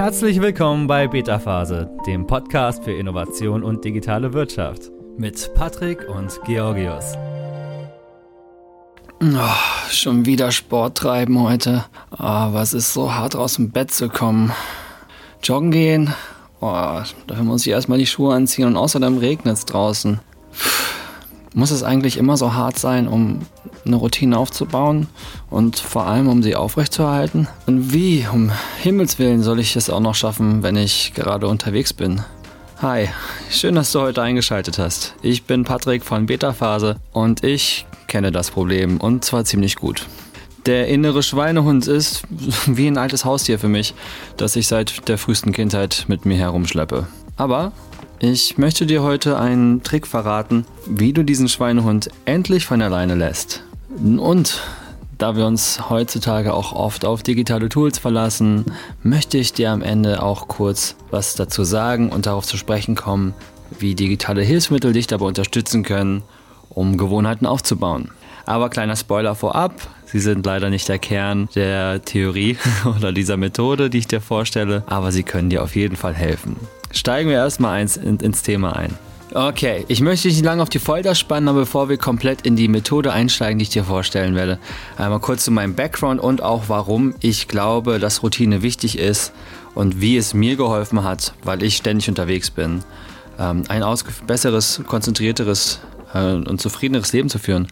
Herzlich willkommen bei Beta Phase, dem Podcast für Innovation und digitale Wirtschaft mit Patrick und Georgios. Oh, schon wieder Sport treiben heute. Oh, was ist so hart aus dem Bett zu kommen. Joggen gehen. Oh, dafür muss ich erstmal die Schuhe anziehen und außerdem regnet es draußen. Muss es eigentlich immer so hart sein, um eine Routine aufzubauen und vor allem, um sie aufrechtzuerhalten? Und wie, um Himmels Willen, soll ich es auch noch schaffen, wenn ich gerade unterwegs bin? Hi, schön, dass du heute eingeschaltet hast. Ich bin Patrick von Beta Phase und ich kenne das Problem und zwar ziemlich gut. Der innere Schweinehund ist wie ein altes Haustier für mich, das ich seit der frühesten Kindheit mit mir herumschleppe. Aber ich möchte dir heute einen Trick verraten, wie du diesen Schweinehund endlich von alleine lässt. Und da wir uns heutzutage auch oft auf digitale Tools verlassen, möchte ich dir am Ende auch kurz was dazu sagen und darauf zu sprechen kommen, wie digitale Hilfsmittel dich dabei unterstützen können, um Gewohnheiten aufzubauen. Aber kleiner Spoiler vorab, sie sind leider nicht der Kern der Theorie oder dieser Methode, die ich dir vorstelle, aber sie können dir auf jeden Fall helfen. Steigen wir erstmal ins, Thema ein. Okay, ich möchte dich nicht lange auf die Folter spannen, aber bevor wir komplett in die Methode einsteigen, die ich dir vorstellen werde, einmal kurz zu meinem Background und auch warum ich glaube, dass Routine wichtig ist und wie es mir geholfen hat, weil ich ständig unterwegs bin, ähm, ein besseres, konzentrierteres äh, und zufriedeneres Leben zu führen.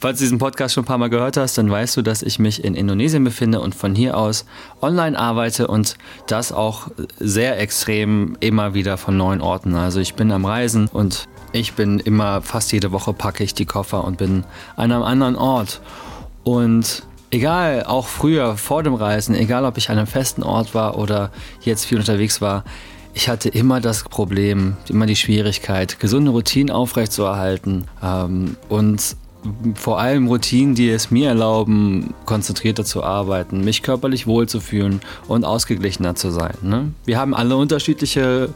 Falls du diesen Podcast schon ein paar Mal gehört hast, dann weißt du, dass ich mich in Indonesien befinde und von hier aus online arbeite und das auch sehr extrem immer wieder von neuen Orten. Also ich bin am Reisen und ich bin immer fast jede Woche packe ich die Koffer und bin an einem anderen Ort. Und egal, auch früher vor dem Reisen, egal ob ich an einem festen Ort war oder jetzt viel unterwegs war, ich hatte immer das Problem, immer die Schwierigkeit, gesunde Routinen aufrechtzuerhalten ähm, und vor allem Routinen, die es mir erlauben, konzentrierter zu arbeiten, mich körperlich wohlzufühlen und ausgeglichener zu sein. Ne? Wir haben alle unterschiedliche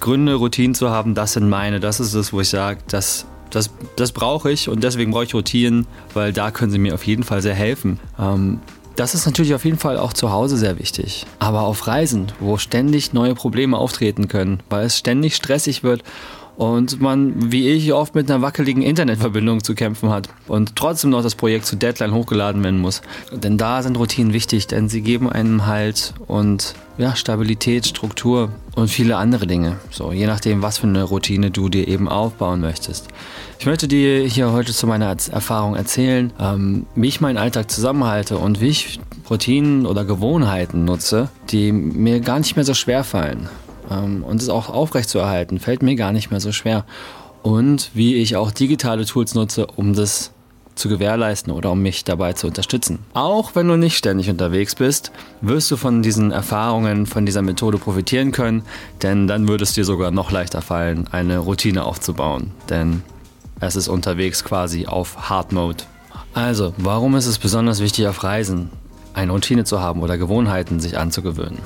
Gründe, Routinen zu haben. Das sind meine. Das ist es, wo ich sage, das, das, das brauche ich und deswegen brauche ich Routinen, weil da können sie mir auf jeden Fall sehr helfen. Ähm, das ist natürlich auf jeden Fall auch zu Hause sehr wichtig. Aber auf Reisen, wo ständig neue Probleme auftreten können, weil es ständig stressig wird und man, wie ich, oft mit einer wackeligen Internetverbindung zu kämpfen hat und trotzdem noch das Projekt zu Deadline hochgeladen werden muss. Denn da sind Routinen wichtig, denn sie geben einem Halt und ja, Stabilität, Struktur und viele andere Dinge. So, je nachdem, was für eine Routine du dir eben aufbauen möchtest. Ich möchte dir hier heute zu meiner Erfahrung erzählen, ähm, wie ich meinen Alltag zusammenhalte und wie ich Routinen oder Gewohnheiten nutze, die mir gar nicht mehr so schwer fallen. Ähm, und es auch aufrechtzuerhalten, fällt mir gar nicht mehr so schwer. Und wie ich auch digitale Tools nutze, um das zu gewährleisten oder um mich dabei zu unterstützen. Auch wenn du nicht ständig unterwegs bist, wirst du von diesen Erfahrungen, von dieser Methode profitieren können, denn dann würde es dir sogar noch leichter fallen, eine Routine aufzubauen, denn es ist unterwegs quasi auf Hard Mode. Also, warum ist es besonders wichtig auf Reisen, eine Routine zu haben oder Gewohnheiten sich anzugewöhnen?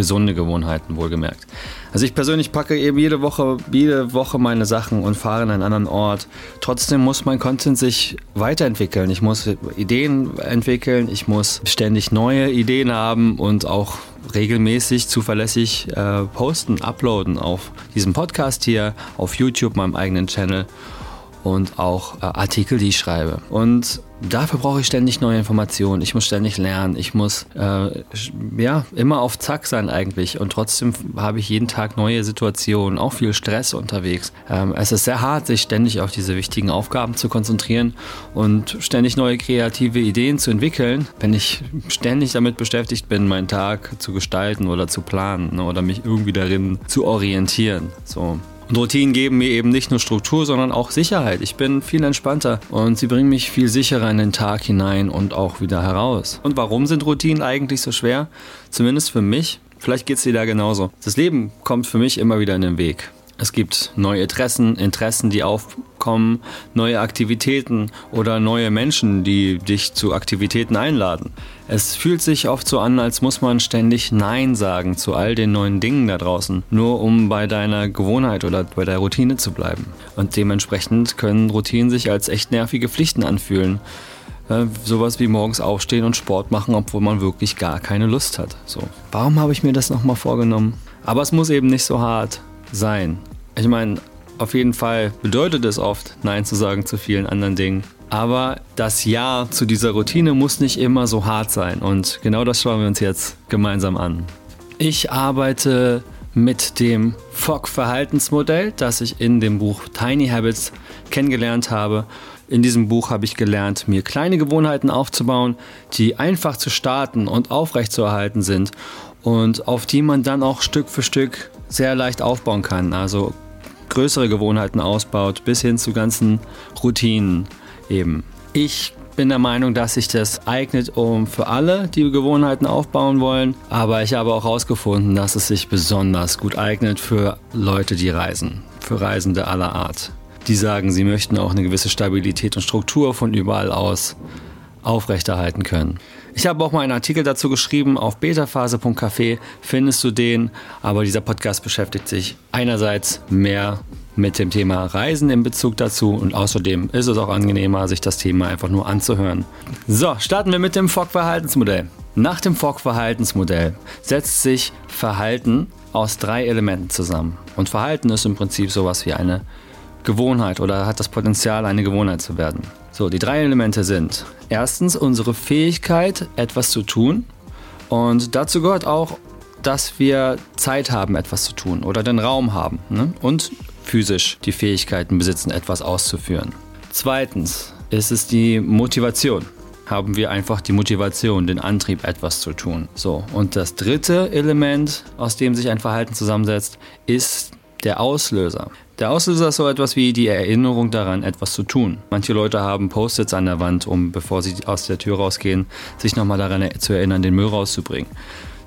Gesunde Gewohnheiten, wohlgemerkt. Also ich persönlich packe eben jede Woche, jede Woche meine Sachen und fahre in einen anderen Ort. Trotzdem muss mein Content sich weiterentwickeln. Ich muss Ideen entwickeln, ich muss ständig neue Ideen haben und auch regelmäßig zuverlässig äh, posten, uploaden auf diesem Podcast hier, auf YouTube, meinem eigenen Channel und auch äh, Artikel, die ich schreibe. Und dafür brauche ich ständig neue Informationen. Ich muss ständig lernen. Ich muss äh, ja immer auf Zack sein eigentlich. Und trotzdem habe ich jeden Tag neue Situationen, auch viel Stress unterwegs. Ähm, es ist sehr hart, sich ständig auf diese wichtigen Aufgaben zu konzentrieren und ständig neue kreative Ideen zu entwickeln, wenn ich ständig damit beschäftigt bin, meinen Tag zu gestalten oder zu planen ne, oder mich irgendwie darin zu orientieren. So. Und Routinen geben mir eben nicht nur Struktur, sondern auch Sicherheit. Ich bin viel entspannter und sie bringen mich viel sicherer in den Tag hinein und auch wieder heraus. Und warum sind Routinen eigentlich so schwer? Zumindest für mich. Vielleicht geht es dir da genauso. Das Leben kommt für mich immer wieder in den Weg. Es gibt neue Interessen, Interessen, die aufkommen, neue Aktivitäten oder neue Menschen, die dich zu Aktivitäten einladen. Es fühlt sich oft so an, als muss man ständig Nein sagen zu all den neuen Dingen da draußen, nur um bei deiner Gewohnheit oder bei der Routine zu bleiben. Und dementsprechend können Routinen sich als echt nervige Pflichten anfühlen Äh, sowas wie morgens aufstehen und Sport machen, obwohl man wirklich gar keine Lust hat. So. Warum habe ich mir das nochmal vorgenommen? Aber es muss eben nicht so hart sein. Ich meine, auf jeden Fall bedeutet es oft, Nein zu sagen zu vielen anderen Dingen. Aber das Ja zu dieser Routine muss nicht immer so hart sein. Und genau das schauen wir uns jetzt gemeinsam an. Ich arbeite mit dem Fogg-Verhaltensmodell, das ich in dem Buch Tiny Habits kennengelernt habe. In diesem Buch habe ich gelernt, mir kleine Gewohnheiten aufzubauen, die einfach zu starten und aufrechtzuerhalten sind und auf die man dann auch Stück für Stück sehr leicht aufbauen kann. Also größere Gewohnheiten ausbaut bis hin zu ganzen Routinen eben. Ich bin der Meinung, dass sich das eignet, um für alle, die Gewohnheiten aufbauen wollen. Aber ich habe auch herausgefunden, dass es sich besonders gut eignet für Leute, die reisen. Für Reisende aller Art. Die sagen, sie möchten auch eine gewisse Stabilität und Struktur von überall aus aufrechterhalten können. Ich habe auch mal einen Artikel dazu geschrieben. Auf betaphase.café findest du den. Aber dieser Podcast beschäftigt sich einerseits mehr mit dem Thema Reisen in Bezug dazu und außerdem ist es auch angenehmer, sich das Thema einfach nur anzuhören. So, starten wir mit dem Fogg-Verhaltensmodell. Nach dem Fogg-Verhaltensmodell setzt sich Verhalten aus drei Elementen zusammen. Und Verhalten ist im Prinzip sowas wie eine Gewohnheit oder hat das Potenzial, eine Gewohnheit zu werden. So, die drei Elemente sind erstens unsere Fähigkeit, etwas zu tun. Und dazu gehört auch, dass wir Zeit haben, etwas zu tun oder den Raum haben. Ne? Und physisch die Fähigkeiten besitzen, etwas auszuführen. Zweitens ist es die Motivation. Haben wir einfach die Motivation, den Antrieb, etwas zu tun. So, und das dritte Element, aus dem sich ein Verhalten zusammensetzt, ist der Auslöser. Der Auslöser ist so etwas wie die Erinnerung daran, etwas zu tun. Manche Leute haben Post-its an der Wand, um, bevor sie aus der Tür rausgehen, sich nochmal daran zu erinnern, den Müll rauszubringen.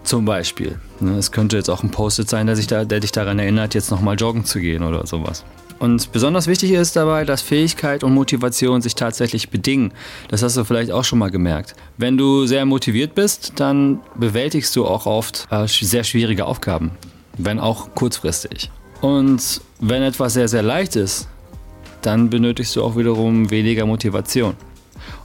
Zum Beispiel. Ne, es könnte jetzt auch ein Post-it sein, der, sich da, der dich daran erinnert, jetzt nochmal joggen zu gehen oder sowas. Und besonders wichtig ist dabei, dass Fähigkeit und Motivation sich tatsächlich bedingen. Das hast du vielleicht auch schon mal gemerkt. Wenn du sehr motiviert bist, dann bewältigst du auch oft äh, sehr schwierige Aufgaben, wenn auch kurzfristig. Und wenn etwas sehr, sehr leicht ist, dann benötigst du auch wiederum weniger Motivation.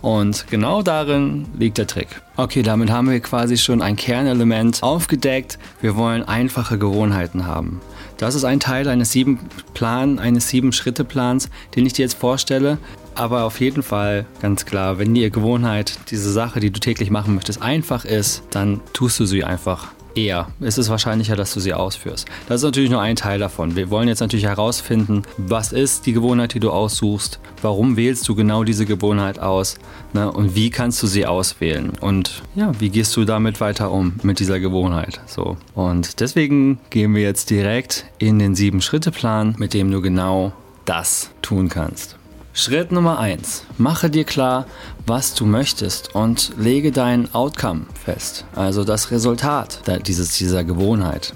Und genau darin liegt der Trick. Okay, damit haben wir quasi schon ein Kernelement aufgedeckt. Wir wollen einfache Gewohnheiten haben. Das ist ein Teil eines sieben Plan, eines sieben Schritte Plans, den ich dir jetzt vorstelle. Aber auf jeden Fall ganz klar, wenn die Gewohnheit, diese Sache, die du täglich machen möchtest, einfach ist, dann tust du sie einfach eher. Es ist wahrscheinlicher, dass du sie ausführst. Das ist natürlich nur ein Teil davon. Wir wollen jetzt natürlich herausfinden, was ist die Gewohnheit, die du aussuchst, warum wählst du genau diese Gewohnheit aus ne? und wie kannst du sie auswählen und ja, wie gehst du damit weiter um mit dieser Gewohnheit. So. Und deswegen gehen wir jetzt direkt in den Sieben-Schritte-Plan, mit dem du genau das tun kannst. Schritt Nummer 1. Mache dir klar, was du möchtest und lege dein Outcome fest, also das Resultat dieses, dieser Gewohnheit.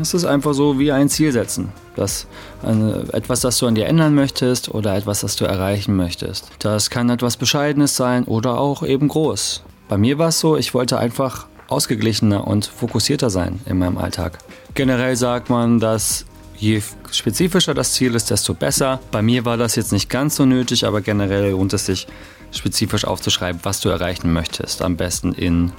Es ist einfach so wie ein Ziel setzen. Das, eine, etwas, das du an dir ändern möchtest oder etwas, das du erreichen möchtest. Das kann etwas Bescheidenes sein oder auch eben groß. Bei mir war es so, ich wollte einfach ausgeglichener und fokussierter sein in meinem Alltag. Generell sagt man, dass Je spezifischer das Ziel ist, desto besser. Bei mir war das jetzt nicht ganz so nötig, aber generell lohnt es sich, spezifisch aufzuschreiben, was du erreichen möchtest. Am besten in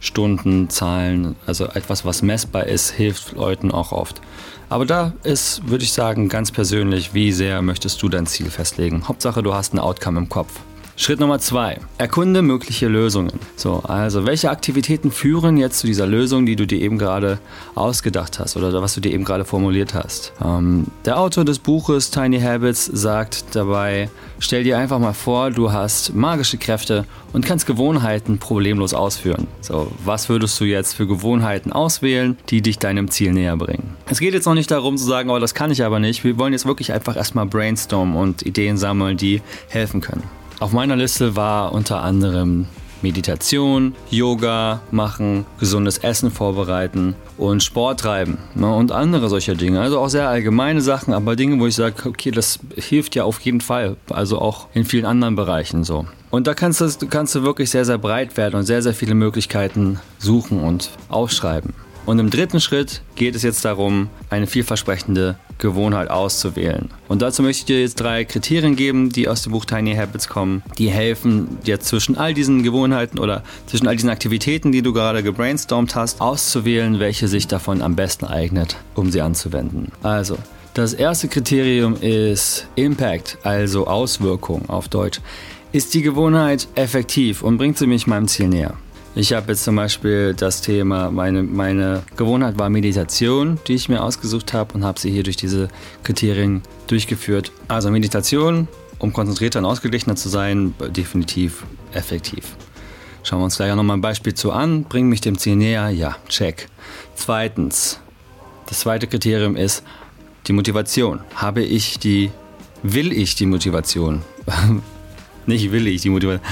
Stunden, Zahlen, also etwas, was messbar ist, hilft Leuten auch oft. Aber da ist, würde ich sagen, ganz persönlich, wie sehr möchtest du dein Ziel festlegen. Hauptsache, du hast ein Outcome im Kopf. Schritt Nummer zwei. Erkunde mögliche Lösungen. So, also welche Aktivitäten führen jetzt zu dieser Lösung, die du dir eben gerade ausgedacht hast oder was du dir eben gerade formuliert hast? Ähm, der Autor des Buches Tiny Habits sagt dabei, stell dir einfach mal vor, du hast magische Kräfte und kannst Gewohnheiten problemlos ausführen. So, was würdest du jetzt für Gewohnheiten auswählen, die dich deinem Ziel näher bringen? Es geht jetzt noch nicht darum zu sagen, oh, das kann ich aber nicht. Wir wollen jetzt wirklich einfach erstmal brainstormen und Ideen sammeln, die helfen können. Auf meiner Liste war unter anderem Meditation, Yoga machen, gesundes Essen vorbereiten und Sport treiben ne, und andere solcher Dinge. Also auch sehr allgemeine Sachen, aber Dinge, wo ich sage, okay, das hilft ja auf jeden Fall. Also auch in vielen anderen Bereichen so. Und da kannst du, kannst du wirklich sehr, sehr breit werden und sehr, sehr viele Möglichkeiten suchen und aufschreiben. Und im dritten Schritt geht es jetzt darum, eine vielversprechende Gewohnheit auszuwählen. Und dazu möchte ich dir jetzt drei Kriterien geben, die aus dem Buch Tiny Habits kommen, die helfen dir zwischen all diesen Gewohnheiten oder zwischen all diesen Aktivitäten, die du gerade gebrainstormt hast, auszuwählen, welche sich davon am besten eignet, um sie anzuwenden. Also, das erste Kriterium ist Impact, also Auswirkung auf Deutsch. Ist die Gewohnheit effektiv und bringt sie mich meinem Ziel näher? Ich habe jetzt zum Beispiel das Thema, meine, meine Gewohnheit war Meditation, die ich mir ausgesucht habe und habe sie hier durch diese Kriterien durchgeführt. Also Meditation, um konzentrierter und ausgeglichener zu sein, definitiv effektiv. Schauen wir uns gleich nochmal ein Beispiel zu an. Bringt mich dem Ziel näher? Ja, check. Zweitens, das zweite Kriterium ist die Motivation. Habe ich die, will ich die Motivation? Nicht will ich die Motivation.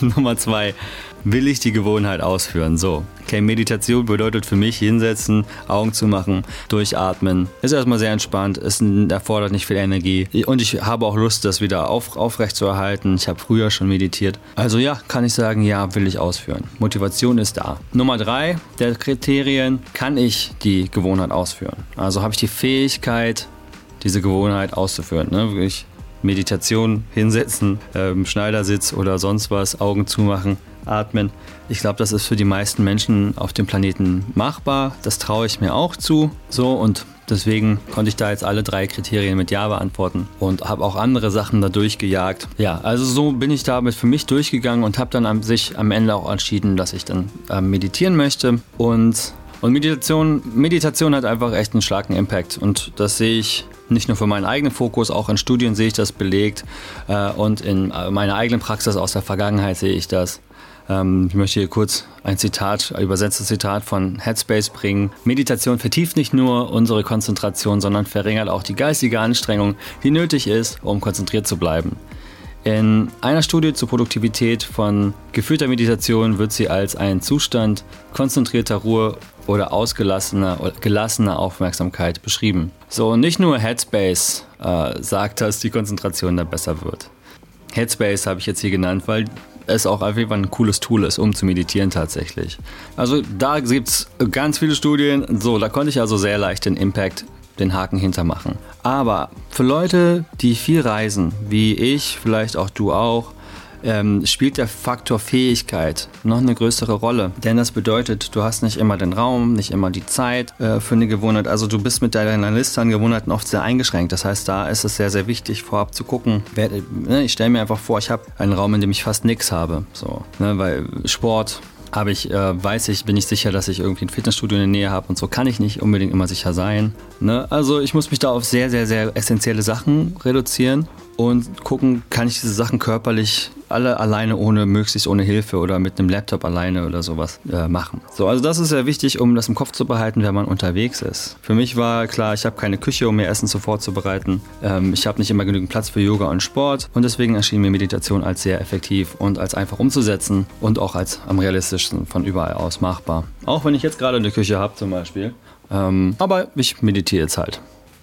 Nummer zwei, will ich die Gewohnheit ausführen. So, okay, Meditation bedeutet für mich hinsetzen, Augen zu machen, durchatmen. Ist erstmal sehr entspannt, es erfordert nicht viel Energie und ich habe auch Lust, das wieder auf, aufrecht zu erhalten. Ich habe früher schon meditiert. Also ja, kann ich sagen, ja, will ich ausführen. Motivation ist da. Nummer drei der Kriterien, kann ich die Gewohnheit ausführen? Also habe ich die Fähigkeit, diese Gewohnheit auszuführen. Ne? Wirklich Meditation hinsetzen, ähm, Schneidersitz oder sonst was, Augen zumachen, atmen. Ich glaube, das ist für die meisten Menschen auf dem Planeten machbar. Das traue ich mir auch zu. So und Deswegen konnte ich da jetzt alle drei Kriterien mit Ja beantworten und habe auch andere Sachen da durchgejagt. Ja, also so bin ich damit für mich durchgegangen und habe dann an sich am Ende auch entschieden, dass ich dann äh, meditieren möchte. Und, und Meditation, Meditation hat einfach echt einen starken Impact und das sehe ich nicht nur für meinen eigenen Fokus, auch in Studien sehe ich das belegt äh, und in äh, meiner eigenen Praxis aus der Vergangenheit sehe ich das. Ähm, ich möchte hier kurz ein Zitat, ein übersetztes Zitat von Headspace bringen. Meditation vertieft nicht nur unsere Konzentration, sondern verringert auch die geistige Anstrengung, die nötig ist, um konzentriert zu bleiben. In einer Studie zur Produktivität von geführter Meditation wird sie als ein Zustand konzentrierter Ruhe oder ausgelassener gelassener Aufmerksamkeit beschrieben. So, nicht nur Headspace äh, sagt, dass die Konzentration dann besser wird. Headspace habe ich jetzt hier genannt, weil es auch auf jeden Fall ein cooles Tool ist, um zu meditieren tatsächlich. Also da gibt es ganz viele Studien. So, da konnte ich also sehr leicht den Impact, den Haken hintermachen. Aber für Leute, die viel reisen, wie ich, vielleicht auch du auch, ähm, spielt der Faktor Fähigkeit noch eine größere Rolle. Denn das bedeutet, du hast nicht immer den Raum, nicht immer die Zeit äh, für eine Gewohnheit. Also du bist mit deiner Liste an Gewohnheiten oft sehr eingeschränkt. Das heißt, da ist es sehr, sehr wichtig, vorab zu gucken. Wer, ne, ich stelle mir einfach vor, ich habe einen Raum, in dem ich fast nichts habe. So, ne, weil Sport, habe ich, äh, weiß ich, bin ich sicher, dass ich irgendwie ein Fitnessstudio in der Nähe habe und so kann ich nicht unbedingt immer sicher sein. Ne? Also ich muss mich da auf sehr, sehr, sehr essentielle Sachen reduzieren und gucken, kann ich diese Sachen körperlich alle alleine ohne, möglichst ohne Hilfe oder mit einem Laptop alleine oder sowas äh, machen. So, also das ist sehr wichtig, um das im Kopf zu behalten, wenn man unterwegs ist. Für mich war klar, ich habe keine Küche, um mir Essen zu bereiten. Ähm, ich habe nicht immer genügend Platz für Yoga und Sport und deswegen erschien mir Meditation als sehr effektiv und als einfach umzusetzen und auch als am realistischsten von überall aus machbar. Auch wenn ich jetzt gerade eine Küche habe zum Beispiel. Ähm, aber ich meditiere jetzt halt.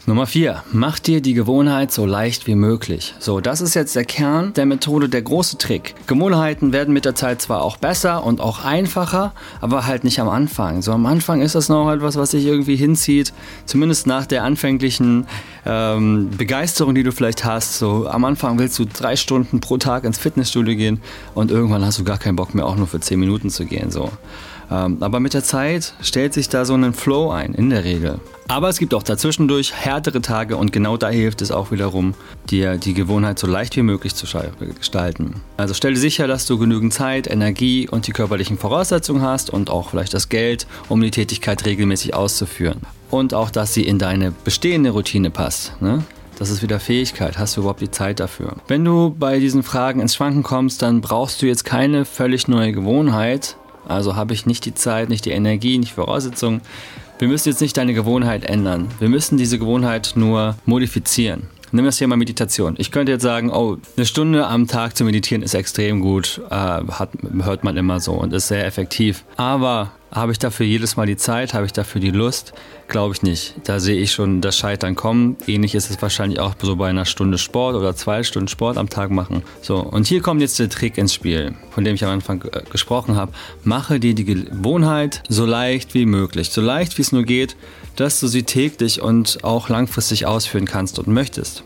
Nummer 4. Mach dir die Gewohnheit so leicht wie möglich. So, das ist jetzt der Kern der Methode, der große Trick. Gewohnheiten werden mit der Zeit zwar auch besser und auch einfacher, aber halt nicht am Anfang. So am Anfang ist das noch etwas, was sich irgendwie hinzieht, zumindest nach der anfänglichen ähm, Begeisterung, die du vielleicht hast. So am Anfang willst du drei Stunden pro Tag ins Fitnessstudio gehen und irgendwann hast du gar keinen Bock mehr, auch nur für 10 Minuten zu gehen. So. Ähm, aber mit der Zeit stellt sich da so ein Flow ein, in der Regel. Aber es gibt auch dazwischendurch härtere Tage und genau da hilft es auch wiederum, dir die Gewohnheit so leicht wie möglich zu gestalten. Also stelle sicher, dass du genügend Zeit, Energie und die körperlichen Voraussetzungen hast und auch vielleicht das Geld, um die Tätigkeit regelmäßig auszuführen. Und auch, dass sie in deine bestehende Routine passt. Ne? Das ist wieder Fähigkeit. Hast du überhaupt die Zeit dafür? Wenn du bei diesen Fragen ins Schwanken kommst, dann brauchst du jetzt keine völlig neue Gewohnheit. Also habe ich nicht die Zeit, nicht die Energie, nicht die Voraussetzungen wir müssen jetzt nicht deine Gewohnheit ändern. Wir müssen diese Gewohnheit nur modifizieren. Nimm das Thema Meditation. Ich könnte jetzt sagen, oh, eine Stunde am Tag zu meditieren ist extrem gut, äh, hat, hört man immer so und ist sehr effektiv. Aber Habe ich dafür jedes Mal die Zeit? Habe ich dafür die Lust? Glaube ich nicht. Da sehe ich schon das Scheitern kommen. Ähnlich ist es wahrscheinlich auch so bei einer Stunde Sport oder zwei Stunden Sport am Tag machen. So, und hier kommt jetzt der Trick ins Spiel, von dem ich am Anfang äh, gesprochen habe. Mache dir die Gewohnheit so leicht wie möglich, so leicht wie es nur geht, dass du sie täglich und auch langfristig ausführen kannst und möchtest.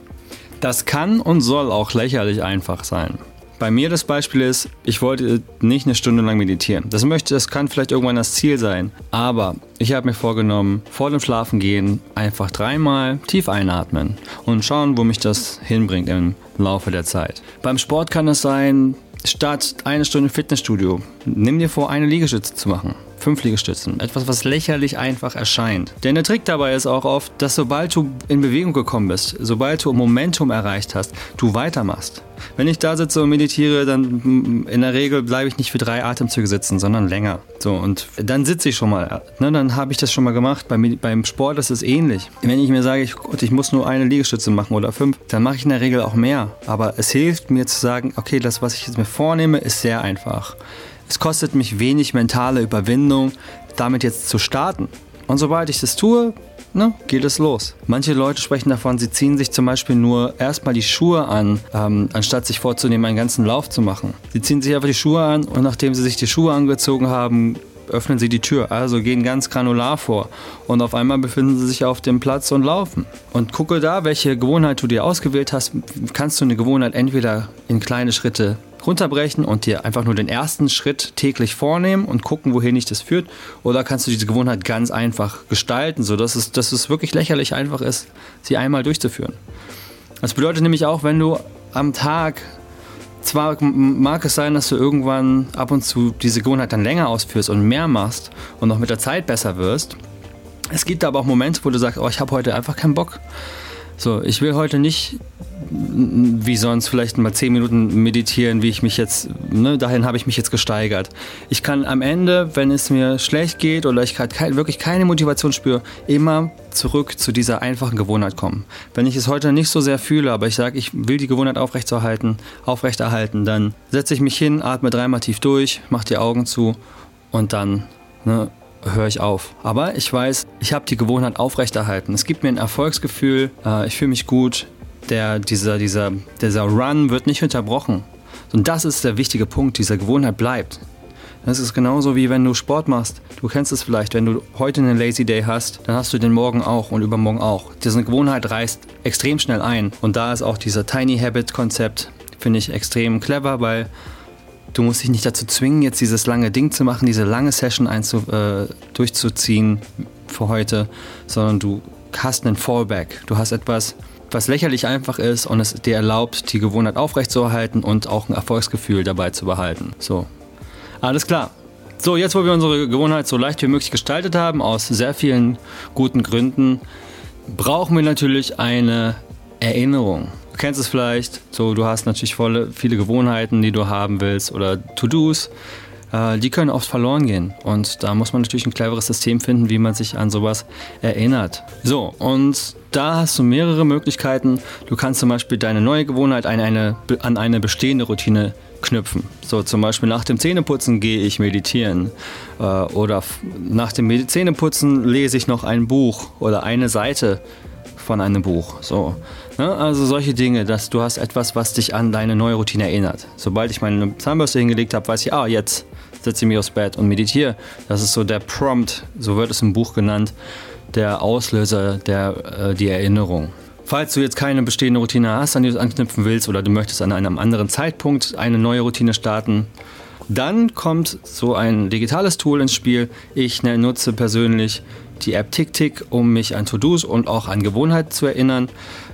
Das kann und soll auch lächerlich einfach sein. Bei mir das Beispiel ist, ich wollte nicht eine Stunde lang meditieren. Das möchte, das kann vielleicht irgendwann das Ziel sein. Aber ich habe mir vorgenommen, vor dem Schlafengehen einfach dreimal tief einatmen und schauen, wo mich das hinbringt im Laufe der Zeit. Beim Sport kann es sein, statt eine Stunde Fitnessstudio, nimm dir vor, eine Liegestütze zu machen. Fünf Liegestützen. Etwas, was lächerlich einfach erscheint. Denn der Trick dabei ist auch oft, dass sobald du in Bewegung gekommen bist, sobald du Momentum erreicht hast, du weitermachst. Wenn ich da sitze und meditiere, dann in der Regel bleibe ich nicht für drei Atemzüge sitzen, sondern länger. So, und dann sitze ich schon mal. Ne, dann habe ich das schon mal gemacht. Beim, beim Sport ist es ähnlich. Wenn ich mir sage, ich, ich muss nur eine Liegestütze machen oder fünf, dann mache ich in der Regel auch mehr. Aber es hilft mir zu sagen, okay, das, was ich jetzt mir vornehme, ist sehr einfach. Es kostet mich wenig mentale Überwindung, damit jetzt zu starten. Und sobald ich das tue, ne, geht es los. Manche Leute sprechen davon, sie ziehen sich zum Beispiel nur erstmal die Schuhe an, ähm, anstatt sich vorzunehmen, einen ganzen Lauf zu machen. Sie ziehen sich einfach die Schuhe an und nachdem sie sich die Schuhe angezogen haben, öffnen sie die Tür, also gehen ganz granular vor. Und auf einmal befinden sie sich auf dem Platz und laufen. Und gucke da, welche Gewohnheit du dir ausgewählt hast. Kannst du eine Gewohnheit entweder in kleine Schritte runterbrechen und dir einfach nur den ersten Schritt täglich vornehmen und gucken, wohin dich das führt. Oder kannst du diese Gewohnheit ganz einfach gestalten, sodass es, dass es wirklich lächerlich einfach ist, sie einmal durchzuführen. Das bedeutet nämlich auch, wenn du am Tag zwar mag es sein, dass du irgendwann ab und zu diese Gewohnheit dann länger ausführst und mehr machst und noch mit der Zeit besser wirst. Es gibt aber auch Momente, wo du sagst, oh, ich habe heute einfach keinen Bock. So, ich will heute nicht wie sonst vielleicht mal zehn Minuten meditieren, wie ich mich jetzt, ne, dahin habe ich mich jetzt gesteigert. Ich kann am Ende, wenn es mir schlecht geht oder ich kein, wirklich keine Motivation spüre, immer zurück zu dieser einfachen Gewohnheit kommen. Wenn ich es heute nicht so sehr fühle, aber ich sage, ich will die Gewohnheit aufrechterhalten, aufrechterhalten, dann setze ich mich hin, atme dreimal tief durch, mache die Augen zu und dann ne, höre ich auf. Aber ich weiß, ich habe die Gewohnheit aufrechterhalten. Es gibt mir ein Erfolgsgefühl, äh, ich fühle mich gut, der, dieser, dieser, dieser Run wird nicht unterbrochen. Und das ist der wichtige Punkt, diese Gewohnheit bleibt. Das ist genauso wie wenn du Sport machst. Du kennst es vielleicht, wenn du heute einen Lazy Day hast, dann hast du den morgen auch und übermorgen auch. Diese Gewohnheit reißt extrem schnell ein. Und da ist auch dieser Tiny Habit Konzept, finde ich extrem clever, weil du musst dich nicht dazu zwingen, jetzt dieses lange Ding zu machen, diese lange Session einzu, äh, durchzuziehen für heute, sondern du hast einen Fallback. Du hast etwas, was lächerlich einfach ist und es dir erlaubt, die Gewohnheit aufrechtzuerhalten und auch ein Erfolgsgefühl dabei zu behalten. So, alles klar. So, jetzt wo wir unsere Gewohnheit so leicht wie möglich gestaltet haben, aus sehr vielen guten Gründen, brauchen wir natürlich eine Erinnerung. Kennst es vielleicht, so du hast natürlich volle, viele Gewohnheiten, die du haben willst oder To-Dos äh, die können oft verloren gehen. Und da muss man natürlich ein cleveres System finden, wie man sich an sowas erinnert. So, und da hast du mehrere Möglichkeiten. Du kannst zum Beispiel deine neue Gewohnheit an eine, an eine bestehende Routine knüpfen. So zum Beispiel nach dem Zähneputzen gehe ich meditieren äh, oder nach dem Zähneputzen lese ich noch ein Buch oder eine Seite von einem Buch. So, ne? Also solche Dinge, dass du hast etwas, was dich an deine neue Routine erinnert. Sobald ich meine Zahnbürste hingelegt habe, weiß ich, ah, jetzt setze ich mich aufs Bett und meditiere. Das ist so der Prompt, so wird es im Buch genannt, der Auslöser der äh, die Erinnerung. Falls du jetzt keine bestehende Routine hast, an die du anknüpfen willst oder du möchtest an einem anderen Zeitpunkt eine neue Routine starten, dann kommt so ein digitales Tool ins Spiel. Ich nutze persönlich die App TickTick, um mich an To-Dos und auch an Gewohnheiten zu erinnern.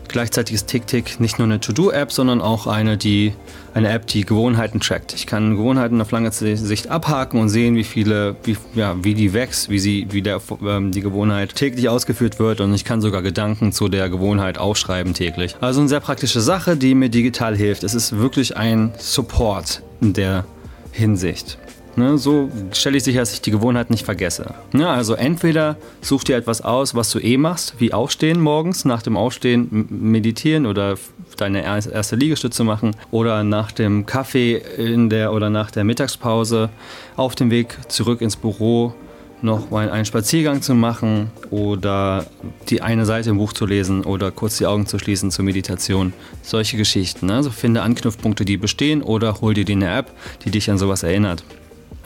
Gleichzeitig ist TickTick nicht nur eine To-Do-App, sondern auch eine, die, eine App, die Gewohnheiten trackt. Ich kann Gewohnheiten auf lange Sicht abhaken und sehen, wie viele, wie, ja, wie die wächst, wie, sie, wie der, ähm, die Gewohnheit täglich ausgeführt wird und ich kann sogar Gedanken zu der Gewohnheit aufschreiben täglich. Also eine sehr praktische Sache, die mir digital hilft. Es ist wirklich ein Support in der Hinsicht. Ne, so stelle ich sicher, dass ich die Gewohnheit nicht vergesse. Ja, also entweder such dir etwas aus, was du eh machst, wie aufstehen morgens, nach dem Aufstehen meditieren oder deine erste Liegestütze machen oder nach dem Kaffee in der oder nach der Mittagspause auf dem Weg zurück ins Büro noch mal einen Spaziergang zu machen oder die eine Seite im Buch zu lesen oder kurz die Augen zu schließen zur Meditation. Solche Geschichten. Also finde Anknüpfpunkte, die bestehen oder hol dir die eine App, die dich an sowas erinnert.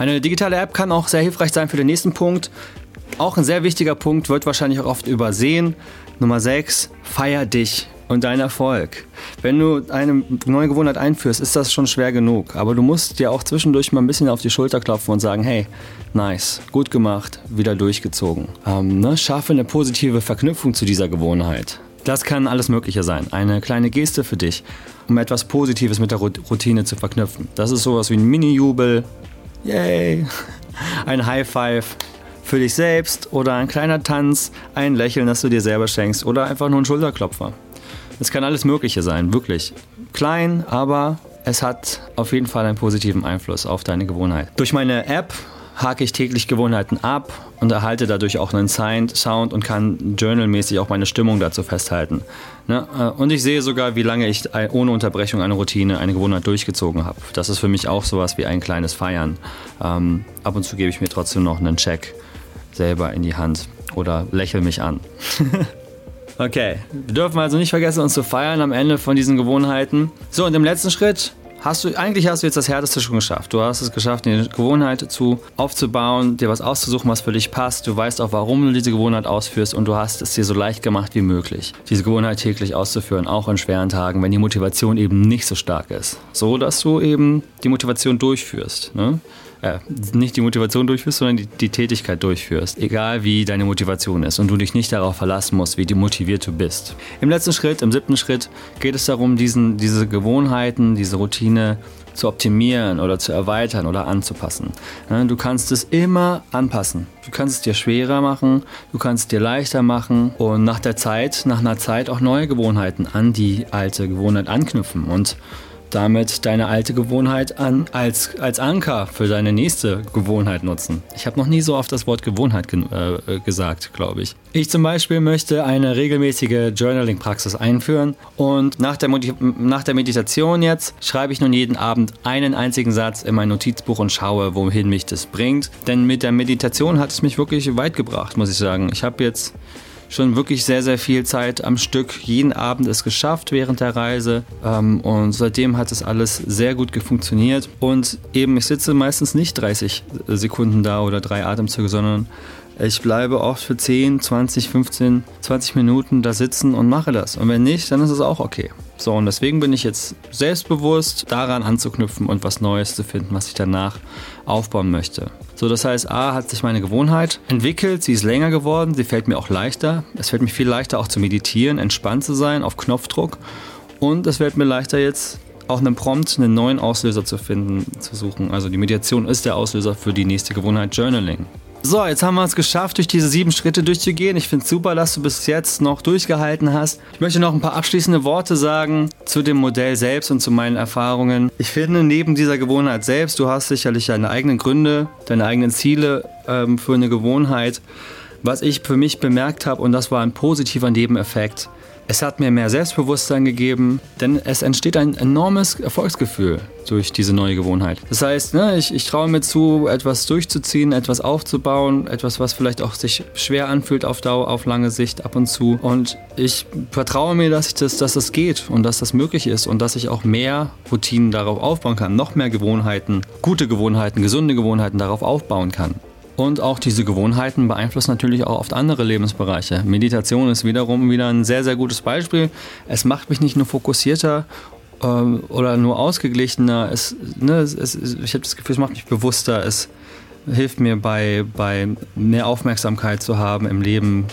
Eine digitale App kann auch sehr hilfreich sein für den nächsten Punkt. Auch ein sehr wichtiger Punkt, wird wahrscheinlich auch oft übersehen. Nummer 6, feier dich und dein Erfolg. Wenn du eine neue Gewohnheit einführst, ist das schon schwer genug. Aber du musst dir auch zwischendurch mal ein bisschen auf die Schulter klopfen und sagen, hey, nice, gut gemacht, wieder durchgezogen. Ähm, ne? Schaffe eine positive Verknüpfung zu dieser Gewohnheit. Das kann alles Mögliche sein. Eine kleine Geste für dich, um etwas Positives mit der Routine zu verknüpfen. Das ist sowas wie ein Mini-Jubel. Yay! Ein High Five für dich selbst oder ein kleiner Tanz, ein Lächeln, das du dir selber schenkst oder einfach nur ein Schulterklopfer. Es kann alles Mögliche sein, wirklich. Klein, aber es hat auf jeden Fall einen positiven Einfluss auf deine Gewohnheit. Durch meine App hake ich täglich Gewohnheiten ab und erhalte dadurch auch einen Sound und kann journalmäßig auch meine Stimmung dazu festhalten. Ne? Äh, und ich sehe sogar, wie lange ich ohne Unterbrechung eine Routine, eine Gewohnheit durchgezogen habe. Das ist für mich auch sowas wie ein kleines Feiern. Ähm, ab und zu gebe ich mir trotzdem noch einen Check selber in die Hand oder lächle mich an. Okay, wir dürfen also nicht vergessen, uns zu feiern am Ende von diesen Gewohnheiten. So, und im letzten Schritt hast du, eigentlich hast du jetzt das Härteste schon geschafft. Du hast es geschafft, eine Gewohnheit zu aufzubauen, dir was auszusuchen, was für dich passt. Du weißt auch, warum du diese Gewohnheit ausführst und du hast es dir so leicht gemacht wie möglich, diese Gewohnheit täglich auszuführen, auch in schweren Tagen, wenn die Motivation eben nicht so stark ist. So, dass du eben die Motivation durchführst. Ne? Äh, nicht die Motivation durchführst, sondern die, die Tätigkeit durchführst. Egal wie deine Motivation ist und du dich nicht darauf verlassen musst, wie motiviert du bist. Im letzten Schritt, im siebten Schritt, geht es darum, diesen, diese Gewohnheiten, diese Routine zu optimieren oder zu erweitern oder anzupassen. Du kannst es immer anpassen. Du kannst es dir schwerer machen, du kannst es dir leichter machen und nach der Zeit, nach einer Zeit auch neue Gewohnheiten an die alte Gewohnheit anknüpfen. Und damit deine alte Gewohnheit an, als, als Anker für deine nächste Gewohnheit nutzen. Ich habe noch nie so oft das Wort Gewohnheit ge äh, gesagt, glaube ich. Ich zum Beispiel möchte eine regelmäßige Journaling-Praxis einführen und nach der, nach der Meditation jetzt schreibe ich nun jeden Abend einen einzigen Satz in mein Notizbuch und schaue, wohin mich das bringt. Denn mit der Meditation hat es mich wirklich weit gebracht, muss ich sagen. Ich habe jetzt schon wirklich sehr, sehr viel Zeit am Stück. Jeden Abend es geschafft während der Reise. Ähm, und seitdem hat es alles sehr gut funktioniert. Und eben, ich sitze meistens nicht 30 Sekunden da oder drei Atemzüge, sondern ich bleibe oft für 10, 20, 15, 20 Minuten da sitzen und mache das. Und wenn nicht, dann ist es auch okay. So, und deswegen bin ich jetzt selbstbewusst daran anzuknüpfen und was Neues zu finden, was ich danach aufbauen möchte. So, das heißt, A hat sich meine Gewohnheit entwickelt, sie ist länger geworden, sie fällt mir auch leichter. Es fällt mir viel leichter auch zu meditieren, entspannt zu sein, auf Knopfdruck. Und es fällt mir leichter jetzt auch einen Prompt, einen neuen Auslöser zu finden, zu suchen. Also die Meditation ist der Auslöser für die nächste Gewohnheit Journaling. So, jetzt haben wir es geschafft, durch diese sieben Schritte durchzugehen. Ich finde es super, dass du bis jetzt noch durchgehalten hast. Ich möchte noch ein paar abschließende Worte sagen zu dem Modell selbst und zu meinen Erfahrungen. Ich finde, neben dieser Gewohnheit selbst, du hast sicherlich deine eigenen Gründe, deine eigenen Ziele ähm, für eine Gewohnheit. Was ich für mich bemerkt habe, und das war ein positiver Nebeneffekt, es hat mir mehr Selbstbewusstsein gegeben, denn es entsteht ein enormes Erfolgsgefühl durch diese neue Gewohnheit. Das heißt, ne, ich, ich traue mir zu, etwas durchzuziehen, etwas aufzubauen, etwas, was vielleicht auch sich schwer anfühlt auf Dauer, auf lange Sicht ab und zu. Und ich vertraue mir, dass, ich das, dass das geht und dass das möglich ist und dass ich auch mehr Routinen darauf aufbauen kann, noch mehr Gewohnheiten, gute Gewohnheiten, gesunde Gewohnheiten darauf aufbauen kann. Und auch diese Gewohnheiten beeinflussen natürlich auch oft andere Lebensbereiche. Meditation ist wiederum wieder ein sehr, sehr gutes Beispiel. Es macht mich nicht nur fokussierter äh, oder nur ausgeglichener. Es, ne, es, ich habe das Gefühl, es macht mich bewusster. Es hilft mir bei, bei mehr Aufmerksamkeit zu haben im Leben,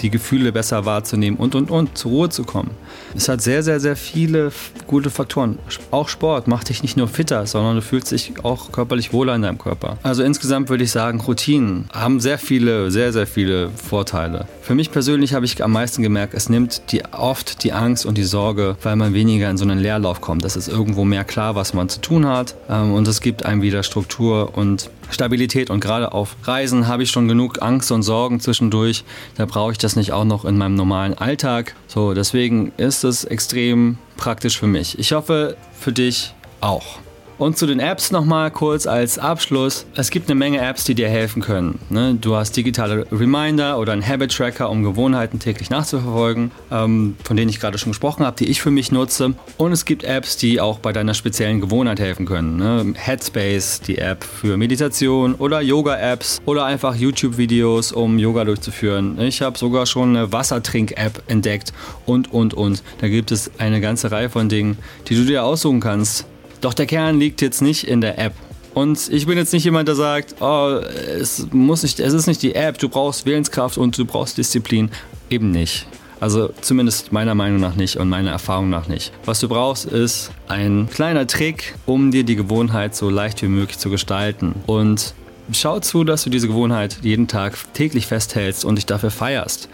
die Gefühle besser wahrzunehmen und, und, und, zur Ruhe zu kommen. Es hat sehr, sehr, sehr viele gute Faktoren. Auch Sport macht dich nicht nur fitter, sondern du fühlst dich auch körperlich wohler in deinem Körper. Also insgesamt würde ich sagen, Routinen haben sehr viele, sehr, sehr viele Vorteile. Für mich persönlich habe ich am meisten gemerkt, es nimmt die, oft die Angst und die Sorge, weil man weniger in so einen Leerlauf kommt. Das ist irgendwo mehr klar, was man zu tun hat ähm, und es gibt einem wieder Struktur und Stabilität. Und gerade auf Reisen habe ich schon genug Angst und Sorgen zwischendurch. Da brauche ich das nicht auch noch in meinem normalen Alltag. So, deswegen ist es extrem praktisch für mich. Ich hoffe, für dich auch. Und zu den Apps nochmal kurz als Abschluss. Es gibt eine Menge Apps, die dir helfen können. Ne? Du hast digitale Reminder oder einen Habit Tracker, um Gewohnheiten täglich nachzuverfolgen, ähm, von denen ich gerade schon gesprochen habe, die ich für mich nutze. Und es gibt Apps, die auch bei deiner speziellen Gewohnheit helfen können. Ne? Headspace, die App für Meditation oder Yoga-Apps oder einfach YouTube-Videos, um Yoga durchzuführen. Ich habe sogar schon eine Wassertrink-App entdeckt und, und, und. Da gibt es eine ganze Reihe von Dingen, die du dir aussuchen kannst doch der Kern liegt jetzt nicht in der App. Und ich bin jetzt nicht jemand, der sagt, oh, es, muss nicht, es ist nicht die App, du brauchst Willenskraft und du brauchst Disziplin. Eben nicht. Also zumindest meiner Meinung nach nicht und meiner Erfahrung nach nicht. Was du brauchst, ist ein kleiner Trick, um dir die Gewohnheit so leicht wie möglich zu gestalten. Und schau zu, dass du diese Gewohnheit jeden Tag täglich festhältst und dich dafür feierst.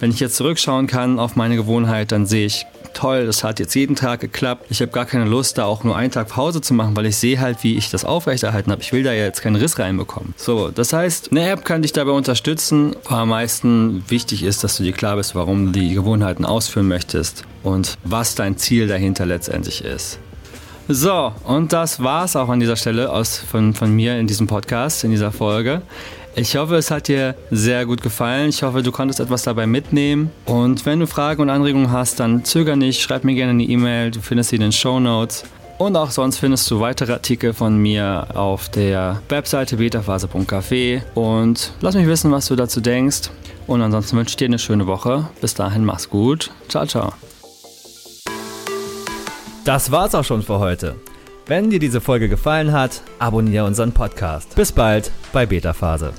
Wenn ich jetzt zurückschauen kann auf meine Gewohnheit, dann sehe ich, toll, das hat jetzt jeden Tag geklappt. Ich habe gar keine Lust, da auch nur einen Tag Pause zu machen, weil ich sehe halt, wie ich das aufrechterhalten habe. Ich will da jetzt keinen Riss reinbekommen. So, das heißt, eine App kann dich dabei unterstützen. Aber am meisten wichtig ist, dass du dir klar bist, warum du die Gewohnheiten ausführen möchtest und was dein Ziel dahinter letztendlich ist. So, und das war's auch an dieser Stelle aus, von, von mir in diesem Podcast, in dieser Folge. Ich hoffe, es hat dir sehr gut gefallen. Ich hoffe, du konntest etwas dabei mitnehmen. Und wenn du Fragen und Anregungen hast, dann zöger nicht, schreib mir gerne eine E-Mail. Du findest sie in den Show Notes. Und auch sonst findest du weitere Artikel von mir auf der Webseite betaphase.café. Und lass mich wissen, was du dazu denkst. Und ansonsten wünsche ich dir eine schöne Woche. Bis dahin, mach's gut. Ciao, ciao. Das war's auch schon für heute. Wenn dir diese Folge gefallen hat, abonniere unseren Podcast. Bis bald bei Beta Phase.